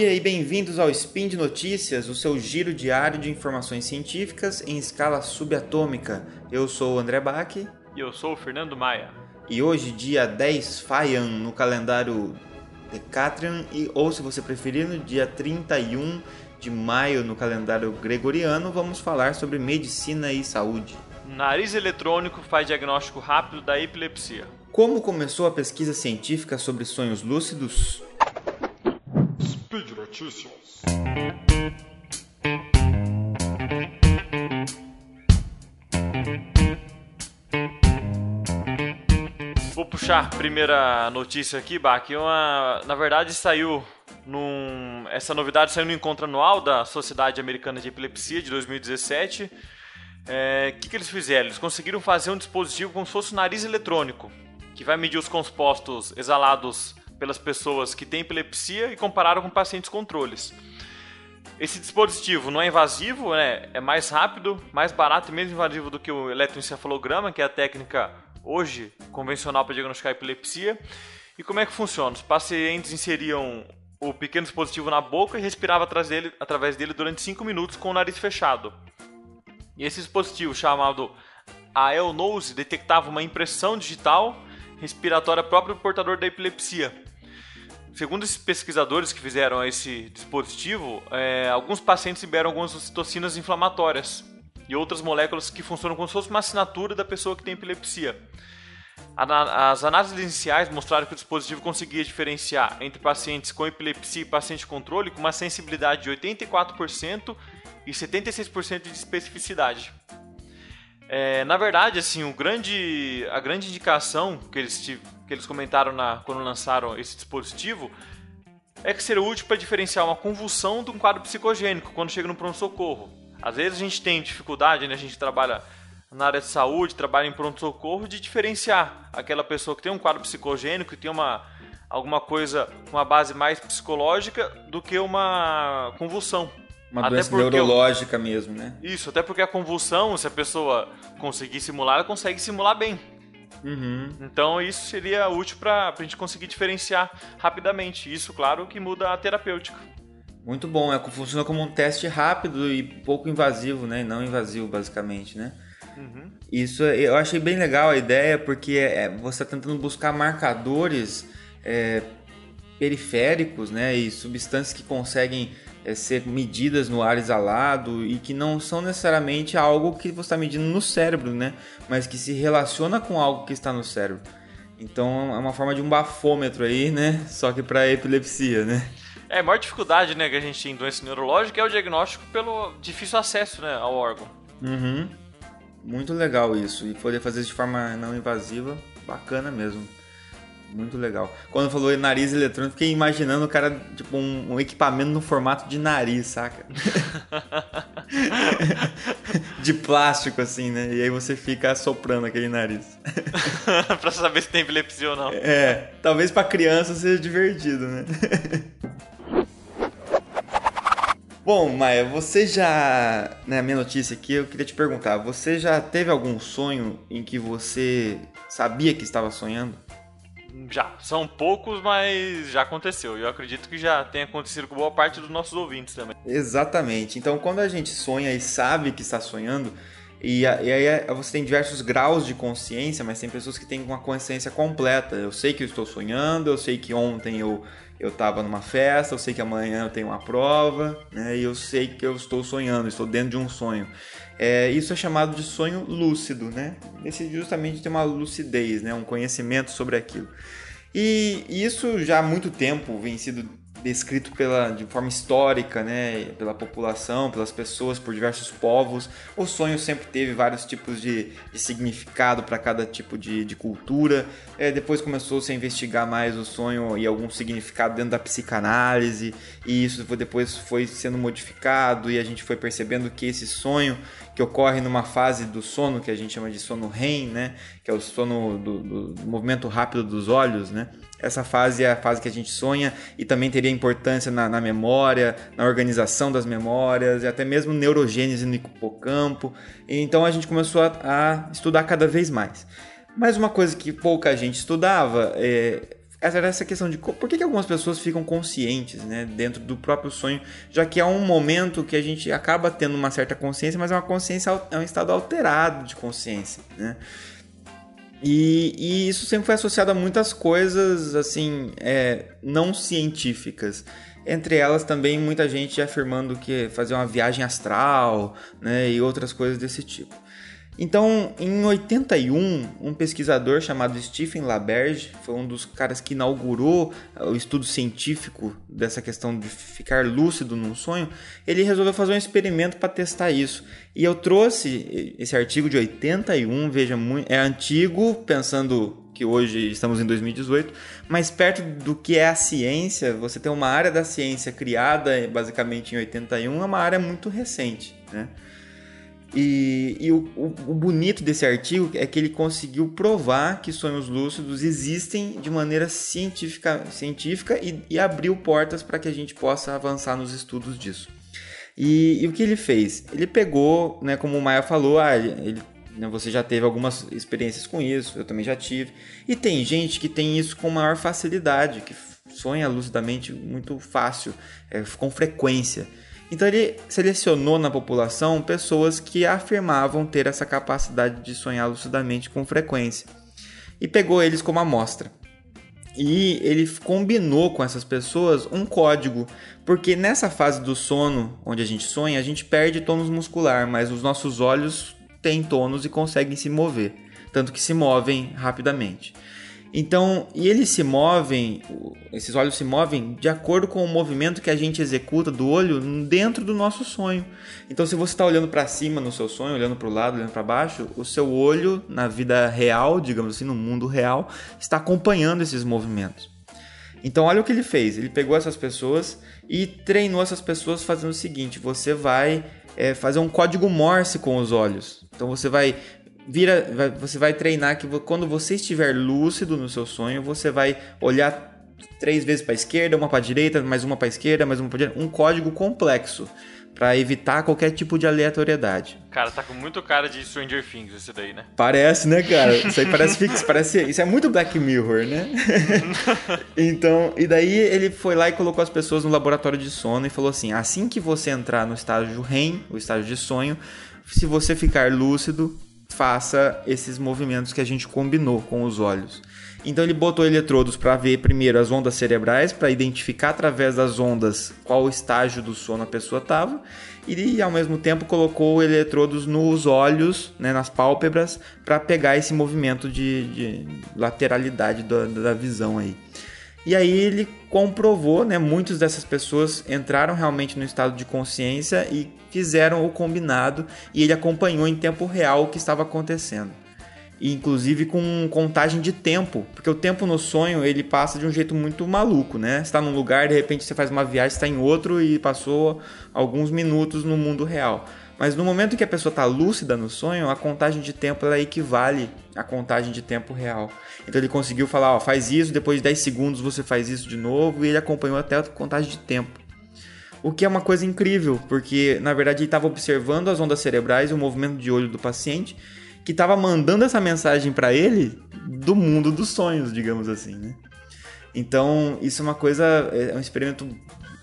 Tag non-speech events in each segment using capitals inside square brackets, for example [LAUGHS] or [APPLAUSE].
dia e bem-vindos ao Spin de Notícias, o seu giro diário de informações científicas em escala subatômica. Eu sou o André Bach. E eu sou o Fernando Maia. E hoje, dia 10 Faian, no calendário Decatrian, e, ou se você preferir, no dia 31 de maio, no calendário gregoriano, vamos falar sobre medicina e saúde. Nariz eletrônico faz diagnóstico rápido da epilepsia. Como começou a pesquisa científica sobre sonhos lúcidos? Notícias. Vou puxar a primeira notícia aqui, Bach. Uma, na verdade, saiu num, essa novidade saiu no encontro anual da Sociedade Americana de Epilepsia de 2017. O é, que, que eles fizeram? Eles conseguiram fazer um dispositivo como se fosse um nariz eletrônico, que vai medir os compostos exalados pelas pessoas que têm epilepsia e compararam com pacientes controles. Esse dispositivo não é invasivo, né? é mais rápido, mais barato e menos invasivo do que o eletroencefalograma, que é a técnica hoje convencional para diagnosticar epilepsia. E como é que funciona? Os pacientes inseriam o pequeno dispositivo na boca e respiravam através dele, através dele durante 5 minutos com o nariz fechado. E esse dispositivo chamado AEL-Nose detectava uma impressão digital respiratória própria do portador da epilepsia. Segundo esses pesquisadores que fizeram esse dispositivo, é, alguns pacientes liberam algumas ocitocinas inflamatórias e outras moléculas que funcionam como se fosse uma assinatura da pessoa que tem epilepsia. As análises iniciais mostraram que o dispositivo conseguia diferenciar entre pacientes com epilepsia e paciente controle com uma sensibilidade de 84% e 76% de especificidade. É, na verdade, assim, o grande, a grande indicação que eles, que eles comentaram na, quando lançaram esse dispositivo é que seria útil para diferenciar uma convulsão de um quadro psicogênico quando chega no pronto-socorro. Às vezes a gente tem dificuldade, né? a gente trabalha na área de saúde, trabalha em pronto-socorro, de diferenciar aquela pessoa que tem um quadro psicogênico, que tem uma, alguma coisa, uma base mais psicológica, do que uma convulsão. Uma até doença neurológica mesmo, né? Isso, até porque a convulsão, se a pessoa conseguir simular, ela consegue simular bem. Uhum. Então isso seria útil para a gente conseguir diferenciar rapidamente. Isso, claro, que muda a terapêutica. Muito bom, é, funciona como um teste rápido e pouco invasivo, né? Não invasivo, basicamente, né? Uhum. Isso eu achei bem legal a ideia, porque é, você está tentando buscar marcadores é, periféricos, né? E substâncias que conseguem é, ser medidas no ar exalado e que não são necessariamente algo que você está medindo no cérebro, né? Mas que se relaciona com algo que está no cérebro. Então é uma forma de um bafômetro aí, né? Só que para epilepsia, né? É, a maior dificuldade né, que a gente tem em doença neurológica é o diagnóstico pelo difícil acesso né, ao órgão. Uhum. Muito legal isso. E poder fazer isso de forma não invasiva, bacana mesmo. Muito legal. Quando falou nariz eletrônico, fiquei imaginando o cara, tipo, um, um equipamento no formato de nariz, saca? [LAUGHS] de plástico, assim, né? E aí você fica soprando aquele nariz. [LAUGHS] pra saber se tem epilepsia ou não. É, talvez pra criança seja divertido, né? [LAUGHS] Bom, Maia, você já. Na né, minha notícia aqui, eu queria te perguntar: você já teve algum sonho em que você sabia que estava sonhando? Já, são poucos, mas já aconteceu. E eu acredito que já tenha acontecido com boa parte dos nossos ouvintes também. Exatamente. Então, quando a gente sonha e sabe que está sonhando, e, aí você tem diversos graus de consciência, mas tem pessoas que têm uma consciência completa. Eu sei que eu estou sonhando, eu sei que ontem eu eu estava numa festa, eu sei que amanhã eu tenho uma prova, né? E eu sei que eu estou sonhando, estou dentro de um sonho. É, isso é chamado de sonho lúcido, né? Esse justamente tem uma lucidez, né? Um conhecimento sobre aquilo. E isso já há muito tempo vem sido descrito pela, de forma histórica, né, pela população, pelas pessoas, por diversos povos. O sonho sempre teve vários tipos de, de significado para cada tipo de, de cultura. É, depois começou-se a investigar mais o sonho e algum significado dentro da psicanálise, e isso foi, depois foi sendo modificado e a gente foi percebendo que esse sonho que ocorre numa fase do sono que a gente chama de sono REM, né, que é o sono do, do movimento rápido dos olhos, né, essa fase é a fase que a gente sonha e também teria importância na, na memória, na organização das memórias e até mesmo neurogênese no hipocampo. Então a gente começou a, a estudar cada vez mais. Mas uma coisa que pouca gente estudava é, essa era essa questão de por que, que algumas pessoas ficam conscientes né, dentro do próprio sonho, já que é um momento que a gente acaba tendo uma certa consciência, mas é uma consciência, é um estado alterado de consciência. Né? E, e isso sempre foi associado a muitas coisas assim é, não científicas. Entre elas também muita gente afirmando que fazer uma viagem astral né, e outras coisas desse tipo. Então, em 81, um pesquisador chamado Stephen LaBerge foi um dos caras que inaugurou uh, o estudo científico dessa questão de ficar lúcido num sonho. Ele resolveu fazer um experimento para testar isso. E eu trouxe esse artigo de 81, veja, é antigo, pensando que hoje estamos em 2018, mas perto do que é a ciência, você tem uma área da ciência criada basicamente em 81, é uma área muito recente, né? E, e o, o, bonito desse artigo é que ele conseguiu provar que sonhos lúcidos existem de maneira científica, científica e, e abriu portas para que a gente possa avançar nos estudos disso. E, e, o que ele fez? Ele pegou, né, como o Maia falou, ah, ele, né, você já teve algumas experiências com isso, eu também já tive. E tem gente que tem isso com maior facilidade, que sonha lucidamente muito fácil, é, com frequência. Então ele selecionou na população pessoas que afirmavam ter essa capacidade de sonhar lucidamente com frequência e pegou eles como amostra. E ele combinou com essas pessoas um código, porque nessa fase do sono, onde a gente sonha, a gente perde tônus muscular, mas os nossos olhos têm tônus e conseguem se mover, tanto que se movem rapidamente. Então, e eles se movem, esses olhos se movem de acordo com o movimento que a gente executa do olho dentro do nosso sonho. Então, se você está olhando para cima no seu sonho, olhando para o lado, olhando para baixo, o seu olho na vida real, digamos assim, no mundo real, está acompanhando esses movimentos. Então, olha o que ele fez. Ele pegou essas pessoas e treinou essas pessoas fazendo o seguinte: você vai é, fazer um código Morse com os olhos. Então, você vai vira, você vai treinar que quando você estiver lúcido no seu sonho, você vai olhar três vezes para esquerda, uma para direita, mais uma para esquerda, mais uma para direita, um código complexo para evitar qualquer tipo de aleatoriedade. Cara, tá com muito cara de Stranger Things esse daí, né? Parece, né, cara? [LAUGHS] Isso aí parece fixo, parece, isso é muito Black Mirror, né? [LAUGHS] então, e daí ele foi lá e colocou as pessoas no laboratório de sono e falou assim: assim que você entrar no estágio REM, o estágio de sonho, se você ficar lúcido, faça esses movimentos que a gente combinou com os olhos. Então ele botou eletrodos para ver primeiro as ondas cerebrais, para identificar através das ondas qual estágio do sono a pessoa estava, e ao mesmo tempo colocou eletrodos nos olhos, né, nas pálpebras, para pegar esse movimento de, de lateralidade da, da visão aí. E aí ele comprovou, né? Muitas dessas pessoas entraram realmente no estado de consciência e fizeram o combinado e ele acompanhou em tempo real o que estava acontecendo. E, inclusive com contagem de tempo, porque o tempo no sonho ele passa de um jeito muito maluco, né? Está num lugar, de repente você faz uma viagem, está em outro e passou alguns minutos no mundo real. Mas no momento que a pessoa está lúcida no sonho, a contagem de tempo ela equivale à contagem de tempo real. Então ele conseguiu falar, ó, faz isso, depois de 10 segundos você faz isso de novo, e ele acompanhou até a contagem de tempo. O que é uma coisa incrível, porque na verdade ele estava observando as ondas cerebrais e o movimento de olho do paciente, que estava mandando essa mensagem para ele do mundo dos sonhos, digamos assim, né? Então, isso é uma coisa, é um experimento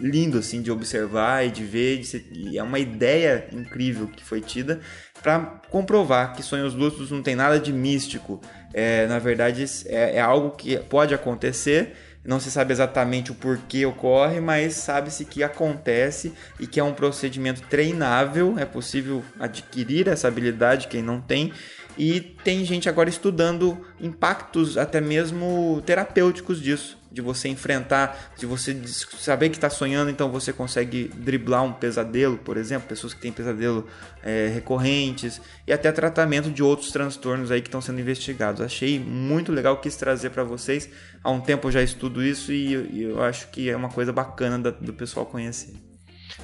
lindo assim de observar e de ver, de ser, e é uma ideia incrível que foi tida para comprovar que sonhos lúcidos não tem nada de místico. É, na verdade, é, é algo que pode acontecer. Não se sabe exatamente o porquê ocorre, mas sabe-se que acontece e que é um procedimento treinável. É possível adquirir essa habilidade quem não tem. E tem gente agora estudando impactos até mesmo terapêuticos disso de você enfrentar, de você saber que está sonhando, então você consegue driblar um pesadelo, por exemplo, pessoas que têm pesadelo é, recorrentes e até tratamento de outros transtornos aí que estão sendo investigados. Achei muito legal, quis trazer para vocês. Há um tempo eu já estudo isso e, eu acho que é uma coisa bacana da, do pessoal conhecer.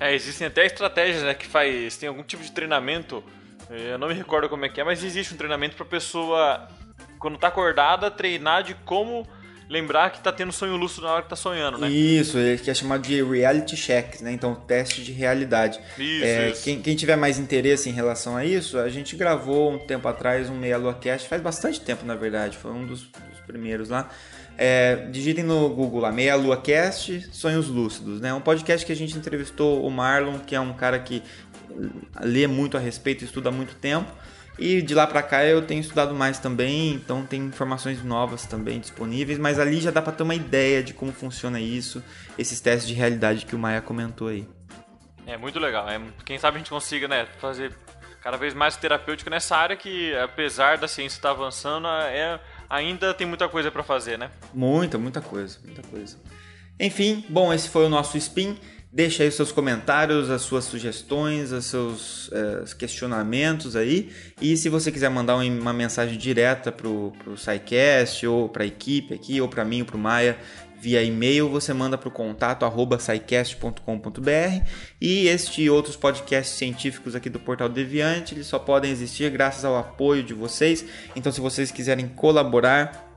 É, existem até estratégias né, que faz, tem algum tipo de treinamento, é, eu não me recordo como é que é, mas existe um treinamento para pessoa quando está acordada treinar de como lembrar que tá tendo sonho lúcido na hora que tá sonhando, né? Isso, que é chamado de reality check, né? Então, teste de realidade. Isso, é, isso. Quem, quem, tiver mais interesse em relação a isso, a gente gravou um tempo atrás um Meia Lua Cast, faz bastante tempo, na verdade, foi um dos, dos primeiros lá. É, digitem no Google lá, Meia Lua Cast, Sonhos Lúcidos, né? Um podcast que a gente entrevistou o Marlon, que é um cara que lê muito a respeito, estuda há muito tempo. E de lá para cá eu tenho estudado mais também, então tem informações novas também disponíveis, mas ali já dá para ter uma ideia de como funciona isso, esses testes de realidade que o Maia comentou aí. É muito legal. É, quem sabe a gente consiga né, fazer cada vez mais terapêutico nessa área que, apesar da ciência estar avançando, é, ainda tem muita coisa para fazer, né? Muita, muita coisa, muita coisa. Enfim, bom, esse foi o nosso spin. Deixa aí os seus comentários, as suas sugestões, os seus é, questionamentos aí. E se você quiser mandar uma mensagem direta pro, pro SciCast, ou para a equipe aqui, ou para mim, ou para o Maia, via e-mail, você manda para o contato arroba e este e outros podcasts científicos aqui do Portal Deviante, eles só podem existir graças ao apoio de vocês. Então, se vocês quiserem colaborar,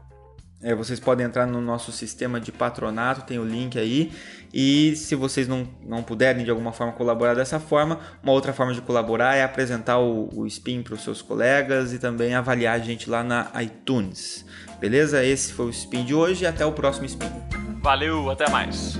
é, vocês podem entrar no nosso sistema de patronato, tem o link aí. E se vocês não, não puderem de alguma forma colaborar dessa forma, uma outra forma de colaborar é apresentar o, o Spin para os seus colegas e também avaliar a gente lá na iTunes. Beleza? Esse foi o Spin de hoje e até o próximo Spin. Valeu, até mais.